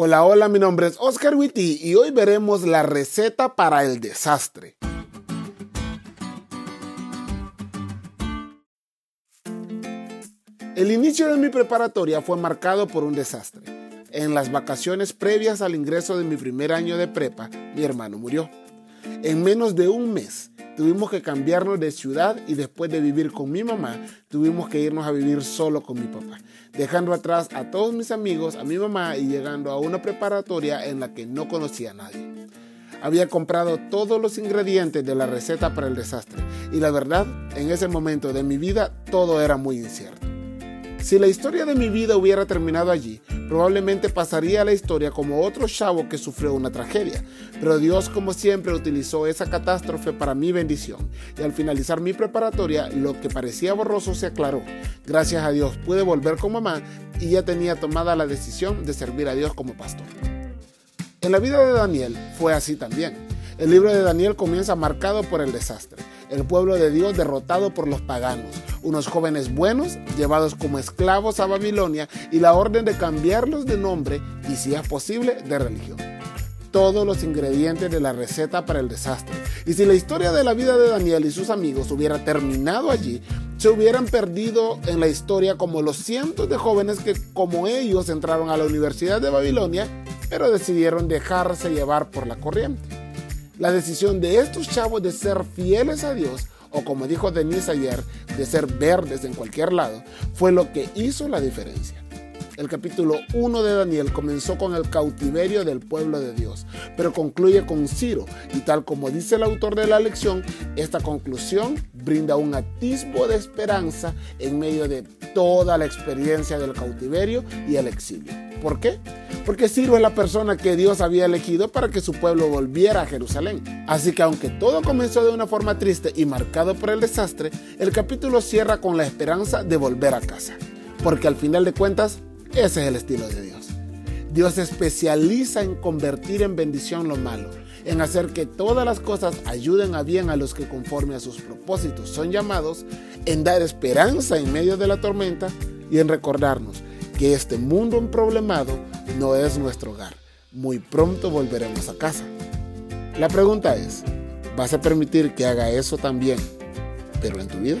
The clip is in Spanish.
Hola, hola, mi nombre es Oscar Witty y hoy veremos la receta para el desastre. El inicio de mi preparatoria fue marcado por un desastre. En las vacaciones previas al ingreso de mi primer año de prepa, mi hermano murió. En menos de un mes tuvimos que cambiarnos de ciudad y después de vivir con mi mamá, tuvimos que irnos a vivir solo con mi papá, dejando atrás a todos mis amigos, a mi mamá y llegando a una preparatoria en la que no conocía a nadie. Había comprado todos los ingredientes de la receta para el desastre y la verdad, en ese momento de mi vida todo era muy incierto. Si la historia de mi vida hubiera terminado allí, probablemente pasaría la historia como otro chavo que sufrió una tragedia. Pero Dios, como siempre, utilizó esa catástrofe para mi bendición. Y al finalizar mi preparatoria, lo que parecía borroso se aclaró. Gracias a Dios pude volver con mamá y ya tenía tomada la decisión de servir a Dios como pastor. En la vida de Daniel fue así también. El libro de Daniel comienza marcado por el desastre el pueblo de Dios derrotado por los paganos, unos jóvenes buenos llevados como esclavos a Babilonia y la orden de cambiarlos de nombre y si es posible de religión. Todos los ingredientes de la receta para el desastre. Y si la historia de la vida de Daniel y sus amigos hubiera terminado allí, se hubieran perdido en la historia como los cientos de jóvenes que como ellos entraron a la Universidad de Babilonia, pero decidieron dejarse llevar por la corriente. La decisión de estos chavos de ser fieles a Dios, o como dijo Denise ayer, de ser verdes en cualquier lado, fue lo que hizo la diferencia. El capítulo 1 de Daniel comenzó con el cautiverio del pueblo de Dios, pero concluye con Ciro, y tal como dice el autor de la lección, esta conclusión brinda un atisbo de esperanza en medio de toda la experiencia del cautiverio y el exilio. ¿Por qué? Porque Ciro es la persona que Dios había elegido para que su pueblo volviera a Jerusalén. Así que aunque todo comenzó de una forma triste y marcado por el desastre, el capítulo cierra con la esperanza de volver a casa. Porque al final de cuentas, ese es el estilo de Dios. Dios se especializa en convertir en bendición lo malo, en hacer que todas las cosas ayuden a bien a los que conforme a sus propósitos son llamados, en dar esperanza en medio de la tormenta y en recordarnos que este mundo emproblemado no es nuestro hogar. Muy pronto volveremos a casa. La pregunta es, ¿vas a permitir que haga eso también, pero en tu vida?